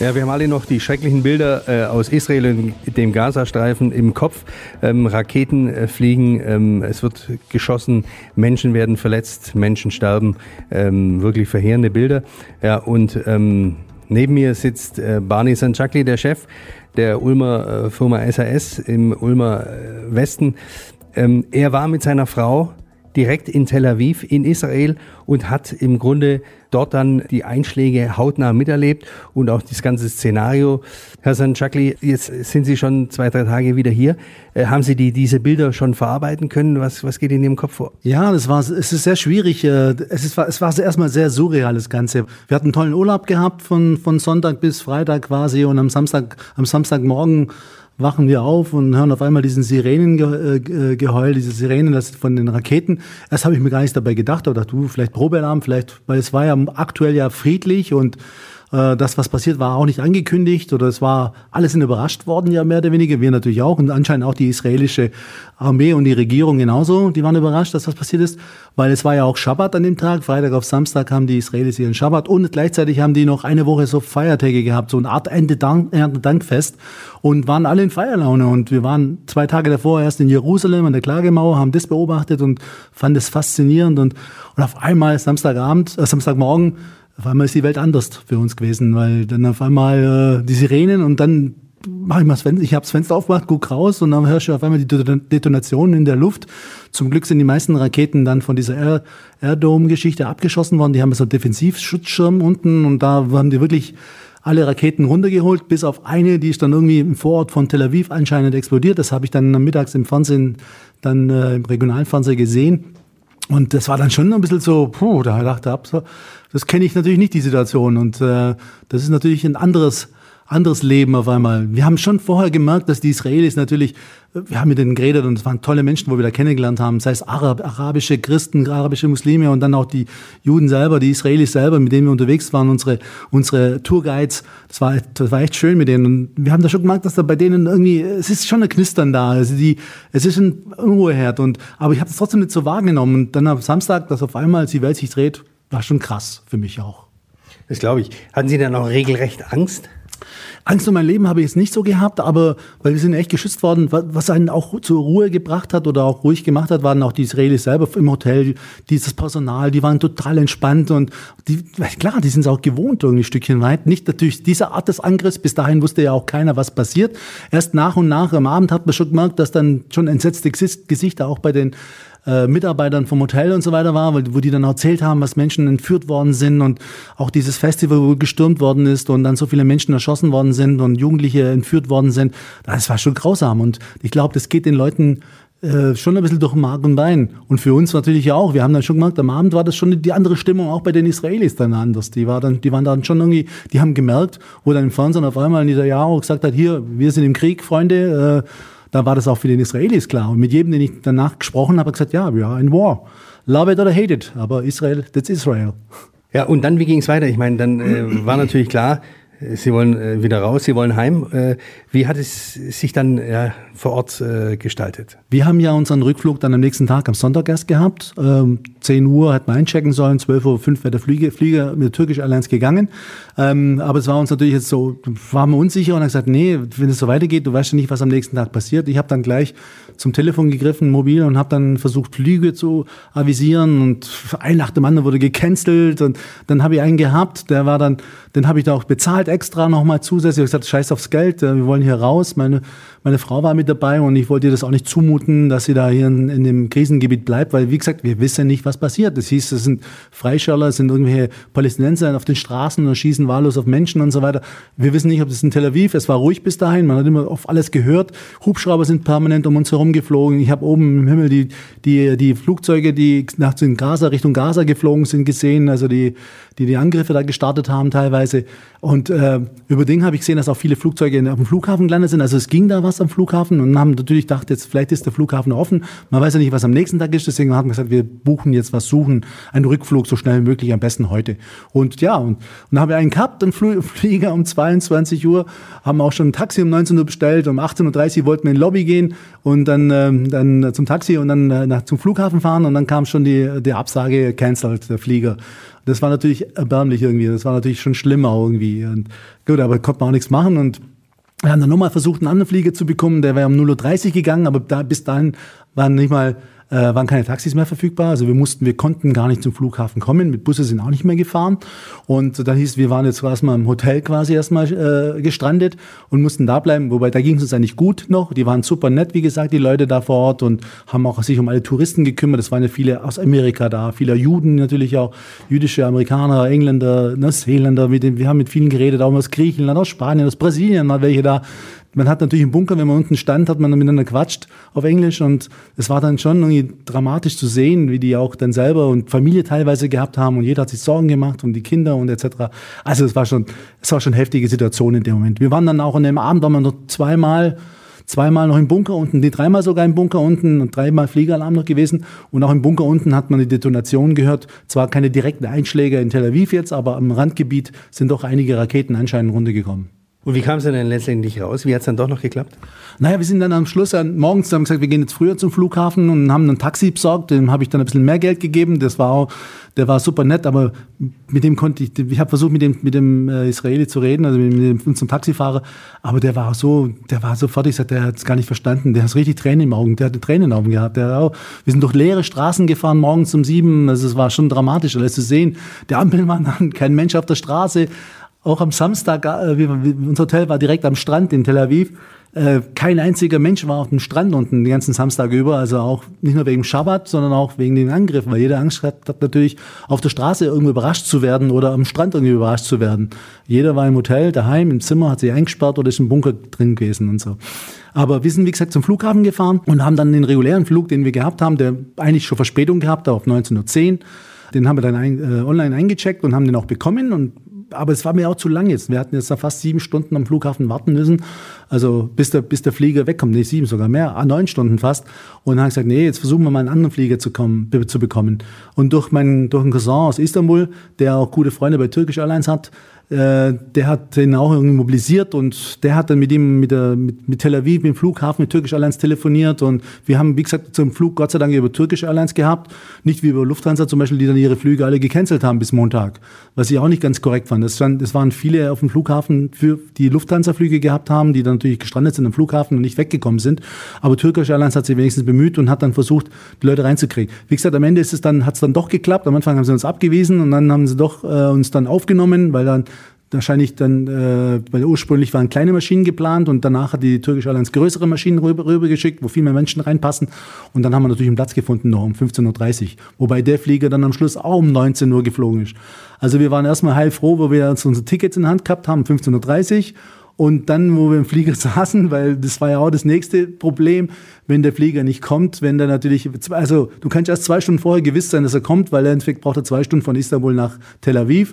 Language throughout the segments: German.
Ja, wir haben alle noch die schrecklichen Bilder äh, aus Israel und dem Gazastreifen im Kopf. Ähm, Raketen äh, fliegen, ähm, es wird geschossen, Menschen werden verletzt, Menschen sterben. Ähm, wirklich verheerende Bilder. Ja, und ähm, neben mir sitzt äh, Barney Sanchakli, der Chef der Ulmer äh, Firma SAS im Ulmer äh, Westen. Ähm, er war mit seiner Frau direkt in Tel Aviv in Israel und hat im Grunde dort dann die Einschläge hautnah miterlebt und auch das ganze Szenario. Herr Sanchakli, jetzt sind Sie schon zwei, drei Tage wieder hier. Äh, haben Sie die, diese Bilder schon verarbeiten können? Was, was geht in Ihrem Kopf vor? Ja, das war, es ist sehr schwierig. Äh, es, ist, es war erstmal sehr surreal, das Ganze. Wir hatten einen tollen Urlaub gehabt von, von Sonntag bis Freitag quasi und am Samstag, am Samstagmorgen wachen wir auf und hören auf einmal diesen Sirenengeheul, äh, diese Sirenen das von den Raketen. Erst habe ich mir gar nichts dabei gedacht, aber dachte, du, vielleicht Probealarm, vielleicht, weil es war ja aktuell ja friedlich und äh, das, was passiert, war auch nicht angekündigt oder es war, alles sind überrascht worden, ja mehr oder weniger, wir natürlich auch und anscheinend auch die israelische Armee und die Regierung genauso, die waren überrascht, dass was passiert ist, weil es war ja auch Schabbat an dem Tag, Freitag auf Samstag haben die Israelis ihren Schabbat und gleichzeitig haben die noch eine Woche so Feiertage gehabt, so eine Art Ende-Dankfest und waren alle in Feierlaune. Und wir waren zwei Tage davor erst in Jerusalem an der Klagemauer, haben das beobachtet und fanden es faszinierend. Und, und auf einmal Samstagabend, äh, Samstagmorgen auf einmal ist die Welt anders für uns gewesen, weil dann auf einmal äh, die Sirenen und dann mache ich mal das Fenster, ich habe das Fenster aufgemacht, guck raus und dann hörst du auf einmal die Detonationen in der Luft. Zum Glück sind die meisten Raketen dann von dieser Air, Air-Dome-Geschichte abgeschossen worden. Die haben so einen Defensivschutzschirm unten und da haben die wirklich alle Raketen runtergeholt, bis auf eine, die ist dann irgendwie im Vorort von Tel Aviv anscheinend explodiert. Das habe ich dann mittags im Fernsehen, dann äh, im Regionalfernsehen gesehen. Und das war dann schon ein bisschen so, puh, da dachte ich, das kenne ich natürlich nicht, die Situation. Und äh, das ist natürlich ein anderes, anderes Leben auf einmal. Wir haben schon vorher gemerkt, dass die Israelis natürlich, wir haben mit denen geredet und es waren tolle Menschen, wo wir da kennengelernt haben, sei es Arab, arabische Christen, arabische Muslime und dann auch die Juden selber, die Israelis selber, mit denen wir unterwegs waren, unsere, unsere Tourguides. Das war, das war echt schön mit denen. Und wir haben da schon gemerkt, dass da bei denen irgendwie, es ist schon ein Knistern da. Also die, es ist ein Unruheherd. Und, aber ich habe es trotzdem nicht so wahrgenommen. Und dann am Samstag, dass auf einmal die Welt sich dreht, war schon krass für mich auch. Das glaube ich. Hatten Sie dann auch regelrecht Angst? Angst um mein Leben habe ich jetzt nicht so gehabt, aber weil wir sind echt geschützt worden, was einen auch zur Ruhe gebracht hat oder auch ruhig gemacht hat, waren auch die Israelis selber im Hotel, dieses Personal, die waren total entspannt und die, klar, die sind es auch gewohnt irgendwie ein Stückchen weit. Nicht natürlich diese Art des Angriffs, bis dahin wusste ja auch keiner, was passiert. Erst nach und nach am Abend hat man schon gemerkt, dass dann schon entsetzte Gesichter auch bei den äh, Mitarbeitern vom Hotel und so weiter war, wo die dann erzählt haben, was Menschen entführt worden sind und auch dieses Festival, wo gestürmt worden ist und dann so viele Menschen erschossen worden sind und Jugendliche entführt worden sind. Das war schon grausam und ich glaube, das geht den Leuten äh, schon ein bisschen durch Mark und Bein. Und für uns natürlich auch. Wir haben dann schon gemerkt, am Abend war das schon die andere Stimmung auch bei den Israelis dann anders. Die, war dann, die waren dann schon irgendwie, die haben gemerkt, wo dann im Fernsehen auf einmal Netanyahu gesagt hat, hier, wir sind im Krieg, Freunde, äh, da war das auch für den Israelis klar. Und mit jedem, den ich danach gesprochen habe, gesagt, ja, wir are in war. Love it or hate it. Aber Israel, that's Israel. Ja, und dann, wie ging es weiter? Ich meine, dann äh, war natürlich klar, Sie wollen äh, wieder raus, Sie wollen heim. Äh, wie hat es sich dann ja, vor Ort äh, gestaltet? Wir haben ja unseren Rückflug dann am nächsten Tag am Sonntag erst gehabt. Ähm, 10 Uhr hat man einchecken sollen, 12.05 Uhr wäre der Flieger, Flieger mit der Turkish Airlines gegangen. Ähm, aber es war uns natürlich jetzt so, waren wir unsicher und haben gesagt, nee, wenn es so weitergeht, du weißt ja nicht, was am nächsten Tag passiert. Ich habe dann gleich zum Telefon gegriffen, mobil, und habe dann versucht, Flüge zu avisieren und ein nach dem anderen wurde gecancelt und dann habe ich einen gehabt, der war dann, den habe ich da auch bezahlt extra nochmal zusätzlich. Ich gesagt, scheiß aufs Geld, wir wollen hier raus. Meine, meine Frau war mit dabei und ich wollte ihr das auch nicht zumuten, dass sie da hier in, in dem Krisengebiet bleibt, weil wie gesagt, wir wissen nicht, was passiert. Das hieß, es sind Freischärler, es sind irgendwelche Palästinenser auf den Straßen und schießen wahllos auf Menschen und so weiter. Wir wissen nicht, ob das in Tel Aviv, es war ruhig bis dahin, man hat immer auf alles gehört. Hubschrauber sind permanent um uns herum geflogen. Ich habe oben im Himmel die, die, die Flugzeuge, die nach Gaza, Richtung Gaza geflogen sind, gesehen, also die, die die Angriffe da gestartet haben teilweise. Und äh, über den habe ich gesehen, dass auch viele Flugzeuge auf dem Flughafen gelandet sind. Also es ging da was was am Flughafen und haben natürlich gedacht, jetzt vielleicht ist der Flughafen offen. Man weiß ja nicht, was am nächsten Tag ist. Deswegen haben wir gesagt, wir buchen jetzt was, suchen einen Rückflug so schnell wie möglich, am besten heute. Und ja, und, und dann haben wir einen gehabt, einen Flieger um 22 Uhr, haben auch schon ein Taxi um 19 Uhr bestellt. Um 18.30 Uhr wollten wir in die Lobby gehen und dann, ähm, dann zum Taxi und dann äh, nach, zum Flughafen fahren und dann kam schon die, die Absage, cancelled, der Flieger. Das war natürlich erbärmlich irgendwie. Das war natürlich schon schlimmer irgendwie. Und gut, aber konnte man auch nichts machen und wir haben dann nochmal versucht, einen anderen Flieger zu bekommen. Der wäre um 0.30 Uhr gegangen, aber da, bis dahin waren nicht mal äh, waren keine Taxis mehr verfügbar. Also wir mussten, wir konnten gar nicht zum Flughafen kommen. Mit Busse sind auch nicht mehr gefahren. Und dann hieß, wir waren jetzt erstmal im Hotel quasi erstmal äh, gestrandet und mussten da bleiben. Wobei da ging es uns eigentlich gut noch. Die waren super nett, wie gesagt, die Leute da vor Ort und haben auch sich um alle Touristen gekümmert. Es waren ja viele aus Amerika da, viele Juden natürlich auch, jüdische Amerikaner, Engländer, Neuseeländer. Wir haben mit vielen geredet, auch aus Griechenland, aus Spanien, aus Brasilien, mal welche da man hat natürlich im Bunker, wenn man unten stand, hat man miteinander quatscht auf Englisch und es war dann schon irgendwie dramatisch zu sehen, wie die auch dann selber und Familie teilweise gehabt haben und jeder hat sich Sorgen gemacht um die Kinder und etc. Also es war schon, es war schon heftige Situation in dem Moment. Wir waren dann auch an dem Abend, waren wir noch zweimal zweimal noch im Bunker unten, die dreimal sogar im Bunker unten und dreimal Fliegeralarm noch gewesen. Und auch im Bunker unten hat man die Detonation gehört. Zwar keine direkten Einschläge in Tel Aviv jetzt, aber am Randgebiet sind doch einige Raketen anscheinend runtergekommen. Und wie kam es denn letztendlich raus? Wie hat es dann doch noch geklappt? Naja, wir sind dann am Schluss an, morgens haben gesagt, wir gehen jetzt früher zum Flughafen und haben ein Taxi besorgt. Dem habe ich dann ein bisschen mehr Geld gegeben. Das war auch, der war super nett, aber mit dem konnte ich, ich habe versucht, mit dem, mit dem äh, Israeli zu reden, also mit, dem, unserem Taxifahrer, aber der war so, der war so fertig, der hat es gar nicht verstanden. Der hat richtig Tränen im Augen, der hatte Tränen den Augen gehabt. Der auch, wir sind durch leere Straßen gefahren, morgens um sieben, also es war schon dramatisch, alles zu sehen. Der Ampelmann, kein Mensch auf der Straße, auch am Samstag, äh, unser Hotel war direkt am Strand in Tel Aviv. Äh, kein einziger Mensch war auf dem Strand unten den ganzen Samstag über, also auch nicht nur wegen Schabbat, sondern auch wegen den Angriffen, weil jeder Angst hat, hat natürlich auf der Straße irgendwo überrascht zu werden oder am Strand irgendwie überrascht zu werden. Jeder war im Hotel, daheim, im Zimmer, hat sich eingesperrt oder ist im Bunker drin gewesen und so. Aber wir sind, wie gesagt, zum Flughafen gefahren und haben dann den regulären Flug, den wir gehabt haben, der eigentlich schon Verspätung gehabt, auf 19.10 Uhr, den haben wir dann ein, äh, online eingecheckt und haben den auch bekommen und aber es war mir auch zu lang jetzt. Wir hatten jetzt da fast sieben Stunden am Flughafen warten müssen. Also bis der, bis der Flieger wegkommt. Nee, sieben sogar mehr, ah, neun Stunden fast. Und dann habe ich gesagt, nee, jetzt versuchen wir mal einen anderen Flieger zu, kommen, zu bekommen. Und durch meinen, durch einen Cousin aus Istanbul, der auch gute Freunde bei Turkish Airlines hat, äh, der hat den auch irgendwie mobilisiert und der hat dann mit ihm mit, der, mit, mit Tel Aviv, mit dem Flughafen, mit Turkish Airlines telefoniert und wir haben, wie gesagt, zum Flug Gott sei Dank über Turkish Airlines gehabt, nicht wie über Lufthansa zum Beispiel, die dann ihre Flüge alle gecancelt haben bis Montag, was ich auch nicht ganz korrekt fand. Es waren, waren viele auf dem Flughafen, für die Lufthansa-Flüge gehabt haben, die dann natürlich gestrandet sind am Flughafen und nicht weggekommen sind, aber Turkish Airlines hat sich wenigstens bemüht und hat dann versucht, die Leute reinzukriegen. Wie gesagt, am Ende ist es dann, hat es dann doch geklappt, am Anfang haben sie uns abgewiesen und dann haben sie doch äh, uns dann aufgenommen, weil dann wahrscheinlich dann, äh, weil ursprünglich waren kleine Maschinen geplant und danach hat die Türkische Airlines größere Maschinen rüber, rübergeschickt, wo viel mehr Menschen reinpassen. Und dann haben wir natürlich einen Platz gefunden noch um 15.30 Uhr. Wobei der Flieger dann am Schluss auch um 19 Uhr geflogen ist. Also wir waren erstmal heilfroh, wo wir uns unsere Tickets in Hand gehabt haben, 15.30 Uhr. Und dann, wo wir im Flieger saßen, weil das war ja auch das nächste Problem, wenn der Flieger nicht kommt, wenn der natürlich, also du kannst erst zwei Stunden vorher gewiss sein, dass er kommt, weil er im Endeffekt braucht er zwei Stunden von Istanbul nach Tel Aviv.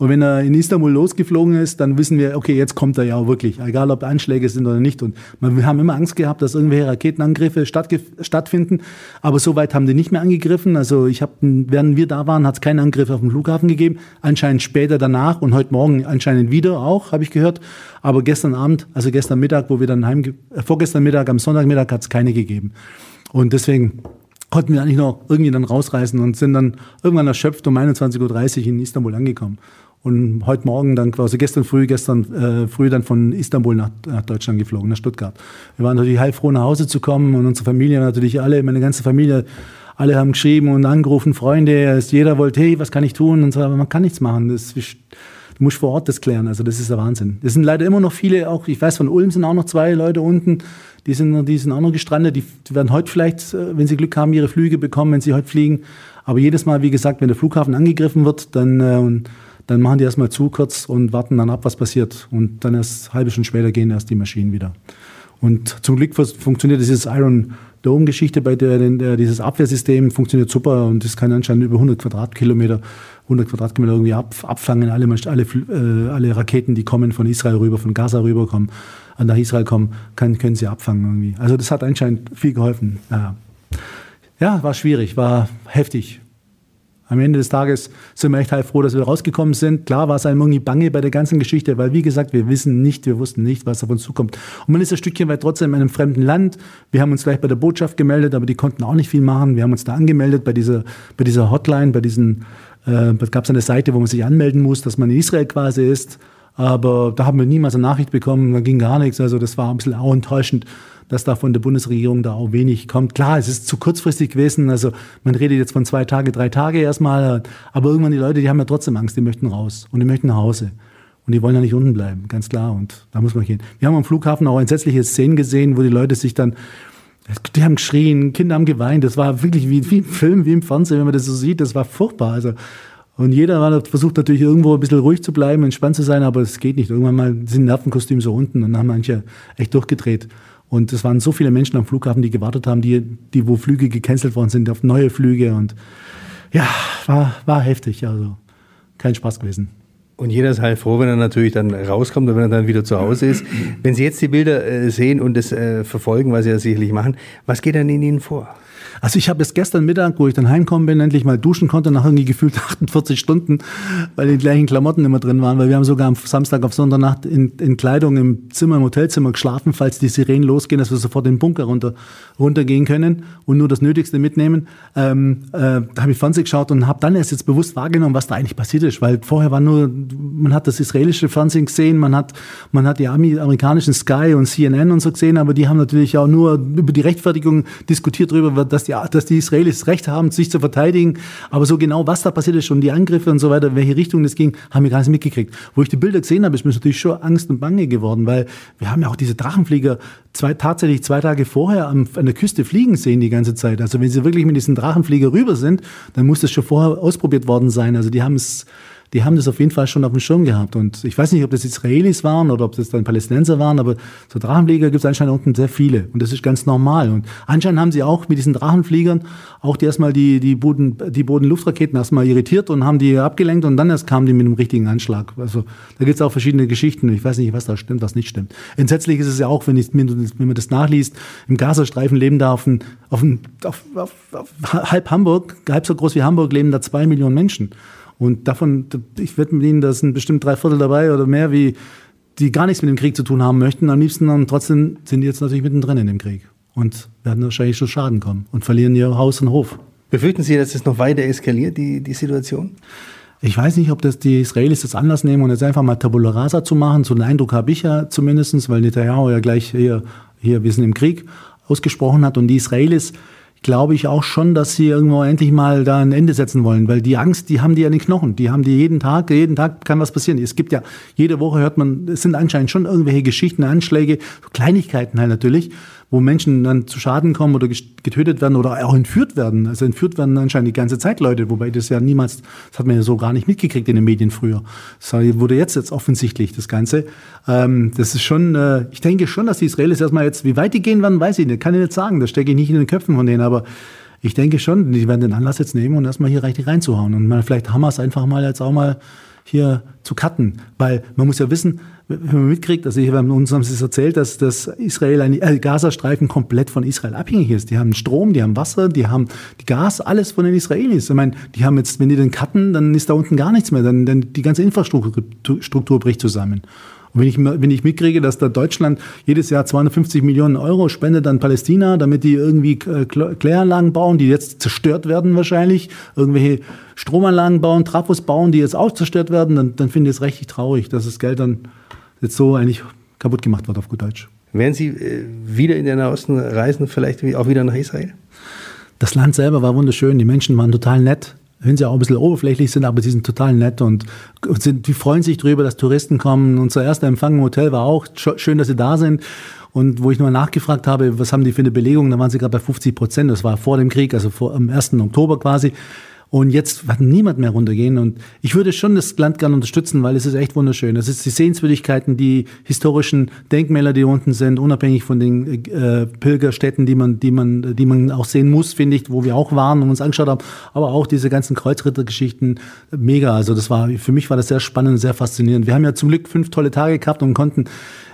Und wenn er in Istanbul losgeflogen ist, dann wissen wir, okay, jetzt kommt er ja auch wirklich, egal ob Anschläge sind oder nicht. Und wir haben immer Angst gehabt, dass irgendwelche Raketenangriffe stattfinden. Aber soweit haben die nicht mehr angegriffen. Also ich habe, während wir da waren, hat es keinen Angriff auf den Flughafen gegeben. Anscheinend später danach und heute Morgen anscheinend wieder auch, habe ich gehört. Aber gestern Abend, also gestern Mittag, wo wir dann heim, äh, vorgestern Mittag, am Sonntagmittag hat es keine gegeben. Und deswegen konnten wir eigentlich noch irgendwie dann rausreißen und sind dann irgendwann erschöpft um 21.30 Uhr in Istanbul angekommen. Und heute Morgen dann quasi gestern früh, gestern äh, früh dann von Istanbul nach, nach Deutschland geflogen, nach Stuttgart. Wir waren natürlich heilfroh nach Hause zu kommen und unsere Familie natürlich alle, meine ganze Familie, alle haben geschrieben und angerufen, Freunde, jeder wollte, hey, was kann ich tun? Und so, aber man kann nichts machen. Das, du musst vor Ort das klären. Also das ist der Wahnsinn. Es sind leider immer noch viele, auch ich weiß von Ulm sind auch noch zwei Leute unten, die sind, die sind auch noch gestrandet. Die, werden heute vielleicht, äh, wenn sie Glück haben, ihre Flüge bekommen, wenn sie heute fliegen. Aber jedes Mal, wie gesagt, wenn der Flughafen angegriffen wird, dann äh, dann machen die erstmal zu kurz und warten dann ab, was passiert. Und dann erst halbe Stunde später gehen erst die Maschinen wieder. Und zum Glück funktioniert dieses Iron Dome-Geschichte, bei der, der, dieses Abwehrsystem funktioniert super und das kann anscheinend über 100 Quadratkilometer, 100 Quadratkilometer irgendwie ab, abfangen, alle, alle, äh, alle Raketen, die kommen von Israel rüber, von Gaza rüberkommen. nach Israel kommen, kann, können sie abfangen irgendwie. Also das hat anscheinend viel geholfen. Ja, ja war schwierig, war heftig. Am Ende des Tages sind wir echt halt froh, dass wir rausgekommen sind. Klar war es einem irgendwie bange bei der ganzen Geschichte, weil wie gesagt, wir wissen nicht, wir wussten nicht, was auf uns zukommt. Und man ist ein Stückchen weit trotzdem in einem fremden Land. Wir haben uns gleich bei der Botschaft gemeldet, aber die konnten auch nicht viel machen. Wir haben uns da angemeldet bei dieser, bei dieser Hotline, bei diesen, äh, gab es eine Seite, wo man sich anmelden muss, dass man in Israel quasi ist. Aber da haben wir niemals eine Nachricht bekommen, da ging gar nichts. Also das war ein bisschen auch enttäuschend dass da von der Bundesregierung da auch wenig kommt. Klar, es ist zu kurzfristig gewesen. Also man redet jetzt von zwei Tage, drei Tage erstmal. Aber irgendwann die Leute, die haben ja trotzdem Angst, die möchten raus und die möchten nach Hause. Und die wollen ja nicht unten bleiben, ganz klar. Und da muss man gehen. Wir haben am Flughafen auch entsetzliche Szenen gesehen, wo die Leute sich dann, die haben geschrien, Kinder haben geweint. Das war wirklich wie, wie im Film, wie im Fernsehen, wenn man das so sieht. Das war furchtbar. Also, und jeder versucht natürlich irgendwo ein bisschen ruhig zu bleiben, entspannt zu sein, aber es geht nicht. Irgendwann mal sind Nervenkostüme so unten und dann haben manche echt durchgedreht. Und es waren so viele Menschen am Flughafen, die gewartet haben, die, die wo Flüge gecancelt worden sind, auf neue Flüge. Und ja, war, war heftig. Also kein Spaß gewesen. Und jeder ist halt froh, wenn er natürlich dann rauskommt und wenn er dann wieder zu Hause ist. Wenn Sie jetzt die Bilder äh, sehen und es äh, verfolgen, was Sie ja sicherlich machen, was geht dann in Ihnen vor? Also ich habe es gestern Mittag, wo ich dann heimkommen bin, endlich mal duschen konnte, nach irgendwie gefühlt 48 Stunden, weil die gleichen Klamotten immer drin waren, weil wir haben sogar am Samstag auf Sonntagnacht in, in Kleidung im Zimmer, im Hotelzimmer geschlafen, falls die Sirenen losgehen, dass wir sofort in den Bunker runter, runtergehen können und nur das Nötigste mitnehmen. Ähm, äh, da habe ich Fernsehen geschaut und habe dann erst jetzt bewusst wahrgenommen, was da eigentlich passiert ist, weil vorher war nur, man hat das israelische Fernsehen gesehen, man hat, man hat die amerikanischen Sky und CNN und so gesehen, aber die haben natürlich auch nur über die Rechtfertigung diskutiert darüber, dass die, dass die Israelis Recht haben, sich zu verteidigen. Aber so genau, was da passiert ist und die Angriffe und so weiter, welche Richtung das ging, haben wir gar nicht mitgekriegt. Wo ich die Bilder gesehen habe, ist mir natürlich schon Angst und Bange geworden, weil wir haben ja auch diese Drachenflieger zwei, tatsächlich zwei Tage vorher am, an der Küste fliegen sehen die ganze Zeit. Also wenn sie wirklich mit diesen Drachenflieger rüber sind, dann muss das schon vorher ausprobiert worden sein. Also die haben es die haben das auf jeden Fall schon auf dem Schirm gehabt. Und ich weiß nicht, ob das Israelis waren oder ob das dann Palästinenser waren, aber so Drachenflieger gibt es anscheinend unten sehr viele. Und das ist ganz normal. Und anscheinend haben sie auch mit diesen Drachenfliegern auch die erstmal die, die, Boden, die Bodenluftraketen erstmal irritiert und haben die abgelenkt und dann erst kamen die mit einem richtigen Anschlag. Also da gibt es auch verschiedene Geschichten. Ich weiß nicht, was da stimmt, was nicht stimmt. Entsetzlich ist es ja auch, wenn, ich, wenn man das nachliest, im Gazastreifen leben da auf, ein, auf, ein, auf, auf, auf halb Hamburg, halb so groß wie Hamburg, leben da zwei Millionen Menschen. Und davon, ich wette mit Ihnen, da sind bestimmt drei Viertel dabei oder mehr, wie, die gar nichts mit dem Krieg zu tun haben möchten. Am liebsten und trotzdem sind die jetzt natürlich mittendrin in dem Krieg und werden wahrscheinlich schon Schaden kommen und verlieren ihr Haus und Hof. Befürchten Sie, dass es noch weiter eskaliert, die, die Situation? Ich weiß nicht, ob das die Israelis das Anlass nehmen und jetzt einfach mal Tabula Rasa zu machen. So einen Eindruck habe ich ja zumindest, weil Netanyahu ja gleich hier, hier, wir sind im Krieg, ausgesprochen hat und die Israelis glaube ich auch schon, dass sie irgendwo endlich mal da ein Ende setzen wollen, weil die Angst, die haben die ja in den Knochen, die haben die jeden Tag, jeden Tag kann was passieren. Es gibt ja, jede Woche hört man, es sind anscheinend schon irgendwelche Geschichten, Anschläge, Kleinigkeiten halt natürlich, wo Menschen dann zu Schaden kommen oder getötet werden oder auch entführt werden. Also entführt werden anscheinend die ganze Zeit Leute, wobei das ja niemals, das hat man ja so gar nicht mitgekriegt in den Medien früher. Das wurde jetzt jetzt offensichtlich, das Ganze. Ähm, das ist schon, äh, ich denke schon, dass die Israelis erstmal jetzt, wie weit die gehen werden, weiß ich nicht, kann ich nicht sagen, das stecke ich nicht in den Köpfen von denen, aber ich denke schon, die werden den Anlass jetzt nehmen und erstmal hier richtig reinzuhauen. Und mal, vielleicht es einfach mal jetzt auch mal hier zu cutten. Weil man muss ja wissen, wenn man mitkriegt, also hier haben uns haben sie es erzählt, dass das Israel, ein äh, Gazastreifen komplett von Israel abhängig ist. Die haben Strom, die haben Wasser, die haben die Gas, alles von den Israelis. Ich meine, die haben jetzt, wenn die den cutten, dann ist da unten gar nichts mehr, dann, dann die ganze Infrastruktur bricht zusammen. Und wenn ich, wenn ich mitkriege, dass da Deutschland jedes Jahr 250 Millionen Euro spendet an Palästina, damit die irgendwie äh, Kläranlagen bauen, die jetzt zerstört werden wahrscheinlich, irgendwelche Stromanlagen bauen, Trafos bauen, die jetzt auch zerstört werden, dann, dann finde ich es richtig traurig, dass das Geld dann jetzt so eigentlich kaputt gemacht wird auf gut Deutsch. Werden Sie äh, wieder in den Osten reisen, vielleicht auch wieder nach Israel? Das Land selber war wunderschön, die Menschen waren total nett wenn sie auch ein bisschen oberflächlich sind, aber sie sind total nett und, sind, die freuen sich drüber, dass Touristen kommen. Unser erster Empfang im Hotel war auch schön, dass sie da sind. Und wo ich nochmal nachgefragt habe, was haben die für eine Belegung, da waren sie gerade bei 50 Prozent. Das war vor dem Krieg, also vor, am 1. Oktober quasi. Und jetzt wird niemand mehr runtergehen. Und ich würde schon das Land gerne unterstützen, weil es ist echt wunderschön. Es ist die Sehenswürdigkeiten, die historischen Denkmäler, die unten sind, unabhängig von den äh, Pilgerstätten, die man, die man, die man auch sehen muss, finde ich, wo wir auch waren und uns angeschaut haben. Aber auch diese ganzen Kreuzrittergeschichten, mega. Also das war, für mich war das sehr spannend, sehr faszinierend. Wir haben ja zum Glück fünf tolle Tage gehabt und konnten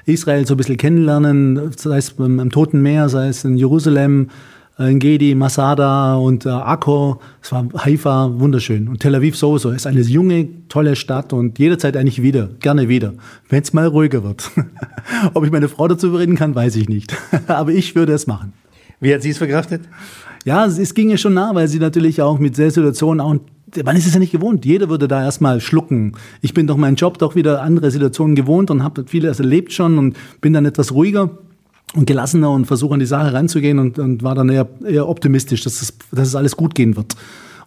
Israel so ein bisschen kennenlernen, sei es am Toten Meer, sei es in Jerusalem, Engedi, Masada und äh, Akko, es war Haifa, wunderschön. Und Tel Aviv sowieso, ist eine junge, tolle Stadt und jederzeit eigentlich wieder, gerne wieder, wenn es mal ruhiger wird. Ob ich meine Frau dazu überreden kann, weiß ich nicht. Aber ich würde es machen. Wie hat sie es verkraftet? Ja, es ging ihr schon nah, weil sie natürlich auch mit der Situation auch man ist es ja nicht gewohnt. Jeder würde da erstmal schlucken. Ich bin doch meinen Job doch wieder andere Situationen gewohnt und habe vieles erlebt schon und bin dann etwas ruhiger und gelassener und versuche an die Sache ranzugehen und, und war dann eher, eher optimistisch, dass es, dass es alles gut gehen wird.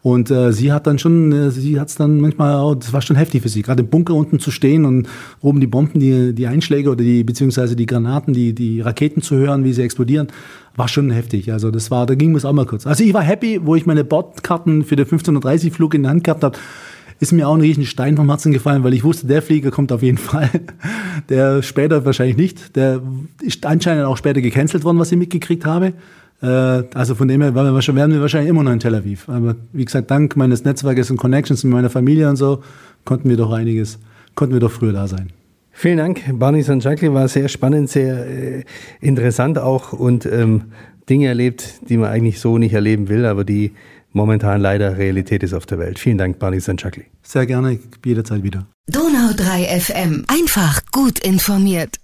Und äh, sie hat dann schon, äh, sie hat es dann manchmal, oh, das war schon heftig für sie, gerade im Bunker unten zu stehen und oben die Bomben, die, die Einschläge oder die, beziehungsweise die Granaten, die, die Raketen zu hören, wie sie explodieren, war schon heftig. Also das war, da ging es auch mal kurz. Also ich war happy, wo ich meine Bordkarten für den 1530 Flug in der Hand gehabt habe ist mir auch ein riesen Stein vom Herzen gefallen, weil ich wusste, der Flieger kommt auf jeden Fall. Der später wahrscheinlich nicht. Der ist anscheinend auch später gecancelt worden, was ich mitgekriegt habe. Äh, also von dem her wären wir wahrscheinlich immer noch in Tel Aviv. Aber wie gesagt, dank meines Netzwerkes und Connections mit meiner Familie und so, konnten wir doch einiges, konnten wir doch früher da sein. Vielen Dank, Barney Sanchakli, war sehr spannend, sehr äh, interessant auch und ähm, Dinge erlebt, die man eigentlich so nicht erleben will, aber die momentan leider Realität ist auf der Welt. Vielen Dank, Barney Sanchakli. Sehr gerne, jederzeit wieder. Donau 3 FM. Einfach gut informiert.